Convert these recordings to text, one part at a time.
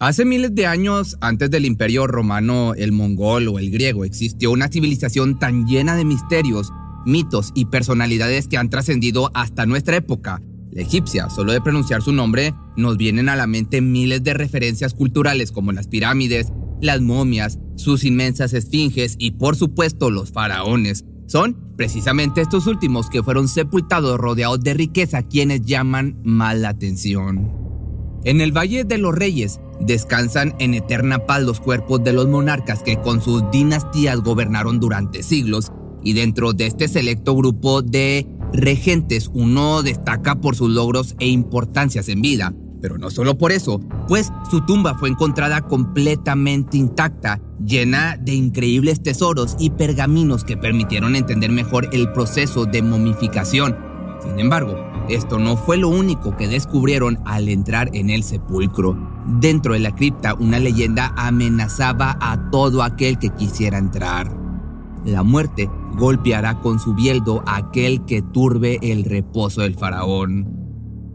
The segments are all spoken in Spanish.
Hace miles de años, antes del imperio romano, el mongol o el griego, existió una civilización tan llena de misterios, mitos y personalidades que han trascendido hasta nuestra época. La egipcia, solo de pronunciar su nombre, nos vienen a la mente miles de referencias culturales como las pirámides, las momias, sus inmensas esfinges y por supuesto los faraones. Son precisamente estos últimos que fueron sepultados rodeados de riqueza quienes llaman más la atención. En el Valle de los Reyes descansan en eterna paz los cuerpos de los monarcas que con sus dinastías gobernaron durante siglos y dentro de este selecto grupo de regentes uno destaca por sus logros e importancias en vida. Pero no solo por eso, pues su tumba fue encontrada completamente intacta, llena de increíbles tesoros y pergaminos que permitieron entender mejor el proceso de momificación. Sin embargo, esto no fue lo único que descubrieron al entrar en el sepulcro. Dentro de la cripta, una leyenda amenazaba a todo aquel que quisiera entrar. La muerte golpeará con su bieldo a aquel que turbe el reposo del faraón.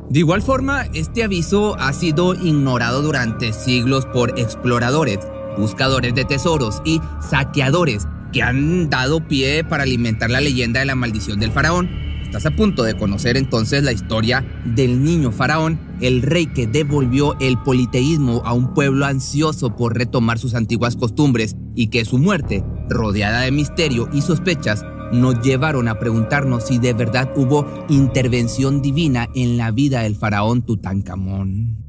De igual forma, este aviso ha sido ignorado durante siglos por exploradores, buscadores de tesoros y saqueadores que han dado pie para alimentar la leyenda de la maldición del faraón. Estás a punto de conocer entonces la historia del niño faraón, el rey que devolvió el politeísmo a un pueblo ansioso por retomar sus antiguas costumbres y que su muerte, rodeada de misterio y sospechas, nos llevaron a preguntarnos si de verdad hubo intervención divina en la vida del faraón Tutankamón.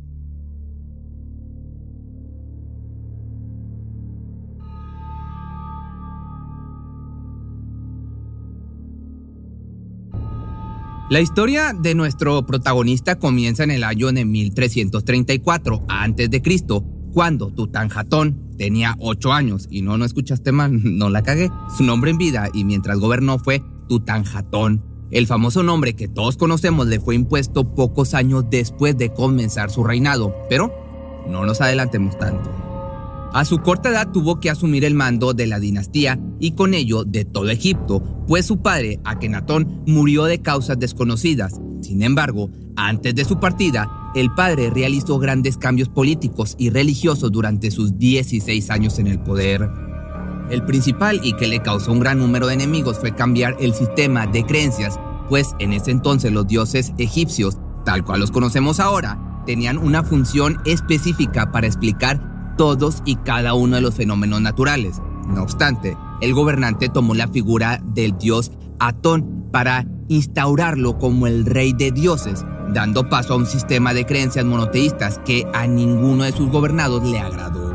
La historia de nuestro protagonista comienza en el año de 1334 a.C., cuando Tutanjatón tenía 8 años. Y no, no escuchaste mal, no la cagué. Su nombre en vida y mientras gobernó fue Tutanjatón. El famoso nombre que todos conocemos le fue impuesto pocos años después de comenzar su reinado, pero no nos adelantemos tanto. A su corta edad tuvo que asumir el mando de la dinastía y con ello de todo Egipto, pues su padre, Akenatón, murió de causas desconocidas. Sin embargo, antes de su partida, el padre realizó grandes cambios políticos y religiosos durante sus 16 años en el poder. El principal y que le causó un gran número de enemigos fue cambiar el sistema de creencias, pues en ese entonces los dioses egipcios, tal cual los conocemos ahora, tenían una función específica para explicar todos y cada uno de los fenómenos naturales. No obstante, el gobernante tomó la figura del dios Atón para instaurarlo como el rey de dioses, dando paso a un sistema de creencias monoteístas que a ninguno de sus gobernados le agradó.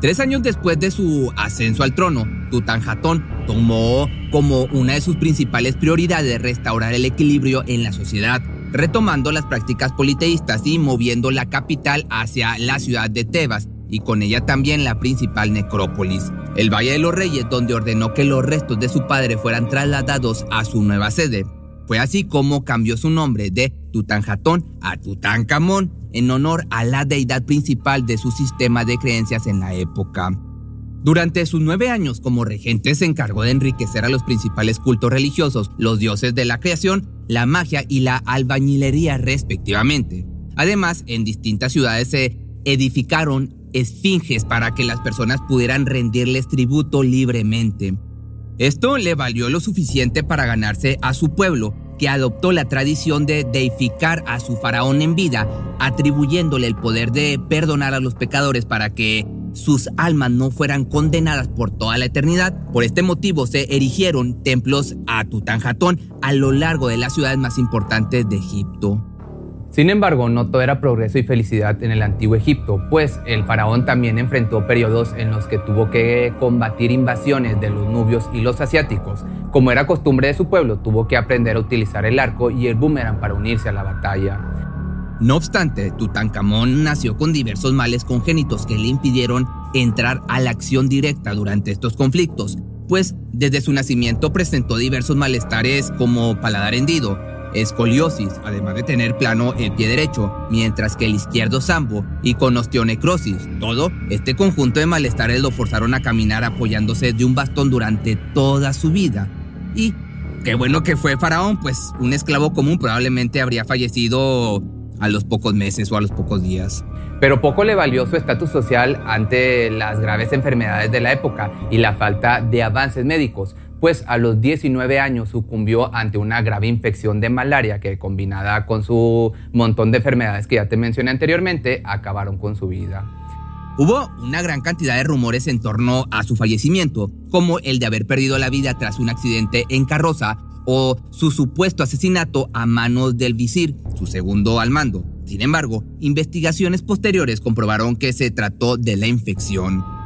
Tres años después de su ascenso al trono, Tutanjatón tomó como una de sus principales prioridades restaurar el equilibrio en la sociedad, retomando las prácticas politeístas y moviendo la capital hacia la ciudad de Tebas y con ella también la principal necrópolis, el Valle de los Reyes, donde ordenó que los restos de su padre fueran trasladados a su nueva sede. Fue así como cambió su nombre de Tutanjatón a Tutankamón en honor a la deidad principal de su sistema de creencias en la época. Durante sus nueve años como regente se encargó de enriquecer a los principales cultos religiosos, los dioses de la creación, la magia y la albañilería respectivamente. Además, en distintas ciudades se edificaron esfinges para que las personas pudieran rendirles tributo libremente. Esto le valió lo suficiente para ganarse a su pueblo, que adoptó la tradición de deificar a su faraón en vida, atribuyéndole el poder de perdonar a los pecadores para que sus almas no fueran condenadas por toda la eternidad. Por este motivo se erigieron templos a Tutanjatón a lo largo de las ciudades más importantes de Egipto. Sin embargo, no todo era progreso y felicidad en el antiguo Egipto, pues el faraón también enfrentó periodos en los que tuvo que combatir invasiones de los nubios y los asiáticos. Como era costumbre de su pueblo, tuvo que aprender a utilizar el arco y el boomerang para unirse a la batalla. No obstante, Tutankamón nació con diversos males congénitos que le impidieron entrar a la acción directa durante estos conflictos, pues desde su nacimiento presentó diversos malestares como paladar hendido, escoliosis, además de tener plano el pie derecho, mientras que el izquierdo sambo y con osteonecrosis. Todo este conjunto de malestares lo forzaron a caminar apoyándose de un bastón durante toda su vida. Y qué bueno que fue faraón, pues un esclavo común probablemente habría fallecido a los pocos meses o a los pocos días. Pero poco le valió su estatus social ante las graves enfermedades de la época y la falta de avances médicos, pues a los 19 años sucumbió ante una grave infección de malaria que combinada con su montón de enfermedades que ya te mencioné anteriormente, acabaron con su vida. Hubo una gran cantidad de rumores en torno a su fallecimiento, como el de haber perdido la vida tras un accidente en carroza o su supuesto asesinato a manos del visir, su segundo al mando. Sin embargo, investigaciones posteriores comprobaron que se trató de la infección.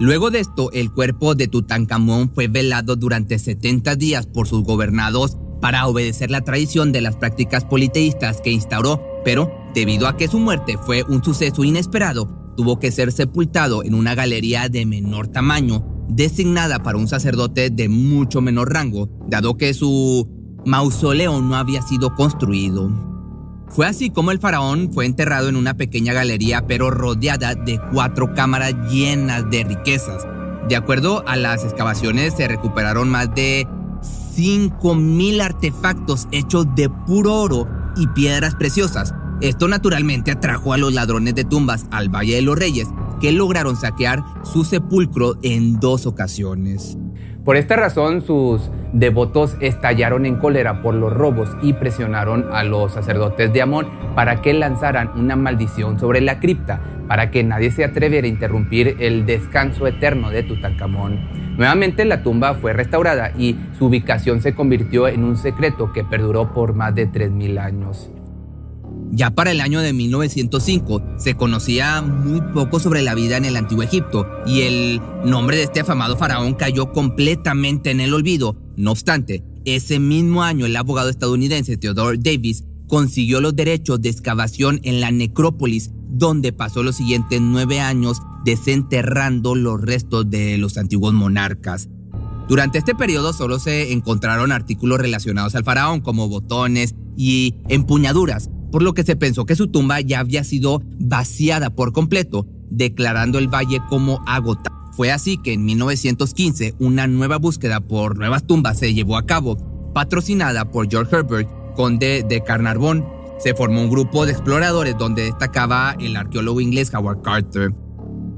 Luego de esto, el cuerpo de Tutankamón fue velado durante 70 días por sus gobernados para obedecer la tradición de las prácticas politeístas que instauró, pero debido a que su muerte fue un suceso inesperado, tuvo que ser sepultado en una galería de menor tamaño designada para un sacerdote de mucho menor rango, dado que su mausoleo no había sido construido. Fue así como el faraón fue enterrado en una pequeña galería pero rodeada de cuatro cámaras llenas de riquezas. De acuerdo a las excavaciones se recuperaron más de 5.000 artefactos hechos de puro oro y piedras preciosas. Esto naturalmente atrajo a los ladrones de tumbas al Valle de los Reyes, que lograron saquear su sepulcro en dos ocasiones. Por esta razón, sus devotos estallaron en cólera por los robos y presionaron a los sacerdotes de Amón para que lanzaran una maldición sobre la cripta, para que nadie se atreviera a interrumpir el descanso eterno de Tutankamón. Nuevamente la tumba fue restaurada y su ubicación se convirtió en un secreto que perduró por más de 3.000 años. Ya para el año de 1905 se conocía muy poco sobre la vida en el antiguo Egipto y el nombre de este afamado faraón cayó completamente en el olvido. No obstante, ese mismo año el abogado estadounidense Theodore Davis consiguió los derechos de excavación en la necrópolis donde pasó los siguientes nueve años desenterrando los restos de los antiguos monarcas. Durante este periodo solo se encontraron artículos relacionados al faraón como botones y empuñaduras, por lo que se pensó que su tumba ya había sido vaciada por completo, declarando el valle como agotado. Fue así que en 1915 una nueva búsqueda por nuevas tumbas se llevó a cabo, patrocinada por George Herbert, conde de Carnarvon. Se formó un grupo de exploradores donde destacaba el arqueólogo inglés Howard Carter.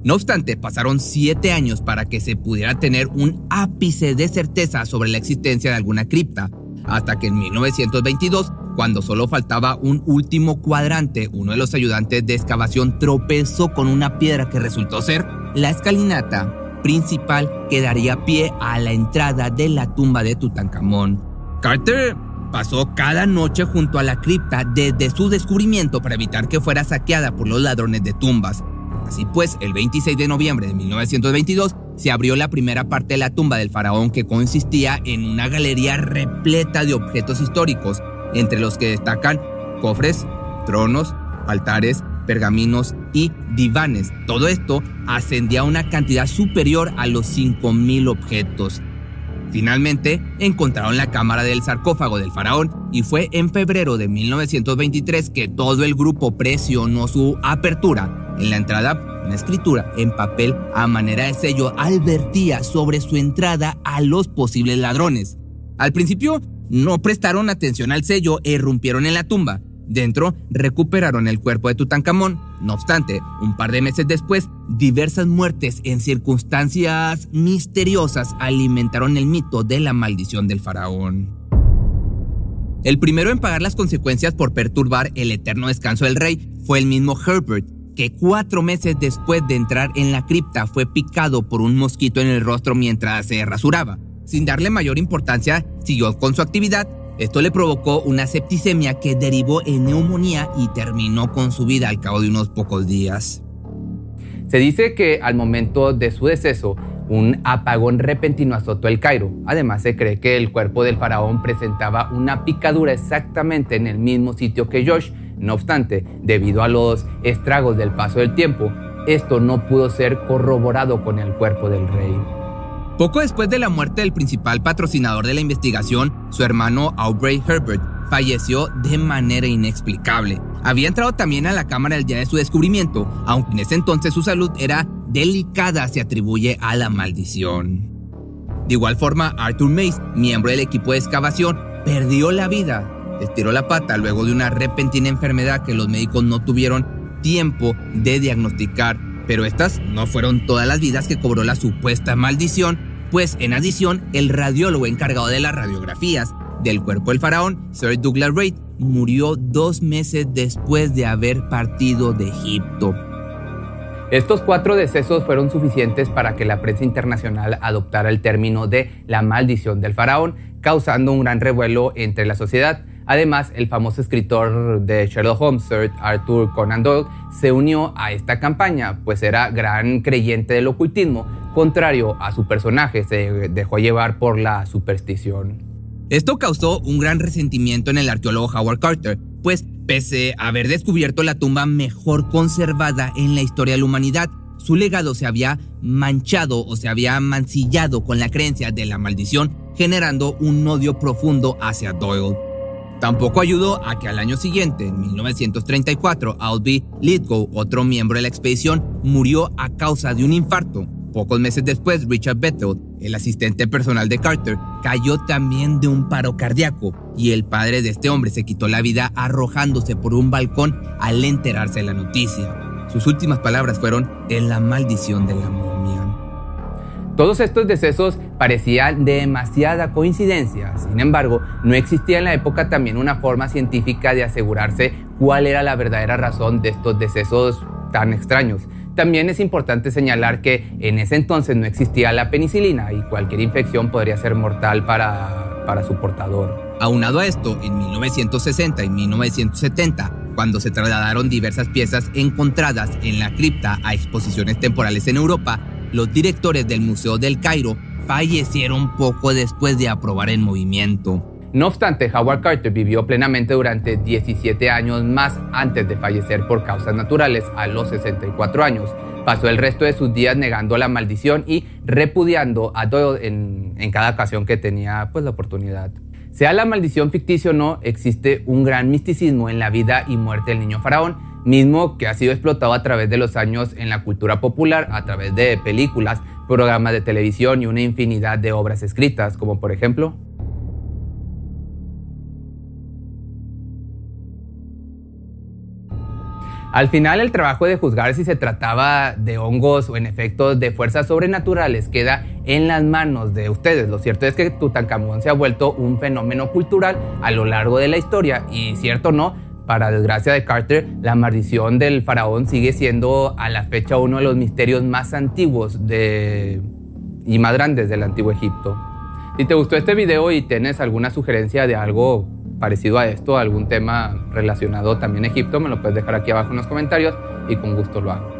No obstante, pasaron siete años para que se pudiera tener un ápice de certeza sobre la existencia de alguna cripta, hasta que en 1922 cuando solo faltaba un último cuadrante, uno de los ayudantes de excavación tropezó con una piedra que resultó ser la escalinata principal que daría pie a la entrada de la tumba de Tutankamón. Carter pasó cada noche junto a la cripta desde su descubrimiento para evitar que fuera saqueada por los ladrones de tumbas. Así pues, el 26 de noviembre de 1922 se abrió la primera parte de la tumba del faraón que consistía en una galería repleta de objetos históricos, entre los que destacan cofres, tronos, altares, pergaminos y divanes. Todo esto ascendía a una cantidad superior a los 5.000 objetos. Finalmente, encontraron la cámara del sarcófago del faraón y fue en febrero de 1923 que todo el grupo presionó su apertura. En la entrada, una escritura en papel a manera de sello advertía sobre su entrada a los posibles ladrones. Al principio no prestaron atención al sello e irrumpieron en la tumba. Dentro recuperaron el cuerpo de Tutankamón. No obstante, un par de meses después, diversas muertes en circunstancias misteriosas alimentaron el mito de la maldición del faraón. El primero en pagar las consecuencias por perturbar el eterno descanso del rey fue el mismo Herbert, que cuatro meses después de entrar en la cripta fue picado por un mosquito en el rostro mientras se rasuraba. Sin darle mayor importancia, siguió con su actividad. Esto le provocó una septicemia que derivó en neumonía y terminó con su vida al cabo de unos pocos días. Se dice que al momento de su deceso, un apagón repentino azotó el Cairo. Además, se cree que el cuerpo del faraón presentaba una picadura exactamente en el mismo sitio que Josh, No obstante, debido a los estragos del paso del tiempo, esto no pudo ser corroborado con el cuerpo del rey. Poco después de la muerte del principal patrocinador de la investigación, su hermano Aubrey Herbert falleció de manera inexplicable. Había entrado también a la cámara el día de su descubrimiento, aunque en ese entonces su salud era delicada, se atribuye a la maldición. De igual forma, Arthur Mace, miembro del equipo de excavación, perdió la vida. Estiró la pata luego de una repentina enfermedad que los médicos no tuvieron tiempo de diagnosticar. Pero estas no fueron todas las vidas que cobró la supuesta maldición, pues en adición, el radiólogo encargado de las radiografías del cuerpo del faraón, Sir Douglas Reid, murió dos meses después de haber partido de Egipto. Estos cuatro decesos fueron suficientes para que la prensa internacional adoptara el término de la maldición del faraón, causando un gran revuelo entre la sociedad. Además, el famoso escritor de Sherlock Holmes, Sir Arthur Conan Doyle, se unió a esta campaña, pues era gran creyente del ocultismo, contrario a su personaje, se dejó llevar por la superstición. Esto causó un gran resentimiento en el arqueólogo Howard Carter, pues pese a haber descubierto la tumba mejor conservada en la historia de la humanidad, su legado se había manchado o se había mancillado con la creencia de la maldición, generando un odio profundo hacia Doyle. Tampoco ayudó a que al año siguiente, en 1934, Albie Lithgow, otro miembro de la expedición, murió a causa de un infarto. Pocos meses después, Richard Bethel, el asistente personal de Carter, cayó también de un paro cardíaco y el padre de este hombre se quitó la vida arrojándose por un balcón al enterarse de la noticia. Sus últimas palabras fueron en la maldición de la momia. Todos estos decesos parecían demasiada coincidencia, sin embargo, no existía en la época también una forma científica de asegurarse cuál era la verdadera razón de estos decesos tan extraños. También es importante señalar que en ese entonces no existía la penicilina y cualquier infección podría ser mortal para, para su portador. Aunado a esto, en 1960 y 1970, cuando se trasladaron diversas piezas encontradas en la cripta a exposiciones temporales en Europa, los directores del Museo del Cairo fallecieron poco después de aprobar el movimiento. No obstante, Howard Carter vivió plenamente durante 17 años más antes de fallecer por causas naturales a los 64 años. Pasó el resto de sus días negando la maldición y repudiando a Doyle en, en cada ocasión que tenía pues, la oportunidad. Sea la maldición ficticia o no, existe un gran misticismo en la vida y muerte del niño faraón, mismo que ha sido explotado a través de los años en la cultura popular, a través de películas, programas de televisión y una infinidad de obras escritas, como por ejemplo Al final, el trabajo de juzgar si se trataba de hongos o en efecto de fuerzas sobrenaturales queda en las manos de ustedes. Lo cierto es que Tutankamón se ha vuelto un fenómeno cultural a lo largo de la historia y cierto no, para desgracia de Carter, la maldición del faraón sigue siendo a la fecha uno de los misterios más antiguos de... y más grandes del antiguo Egipto. Si te gustó este video y tienes alguna sugerencia de algo parecido a esto, algún tema relacionado también a Egipto, me lo puedes dejar aquí abajo en los comentarios y con gusto lo hago.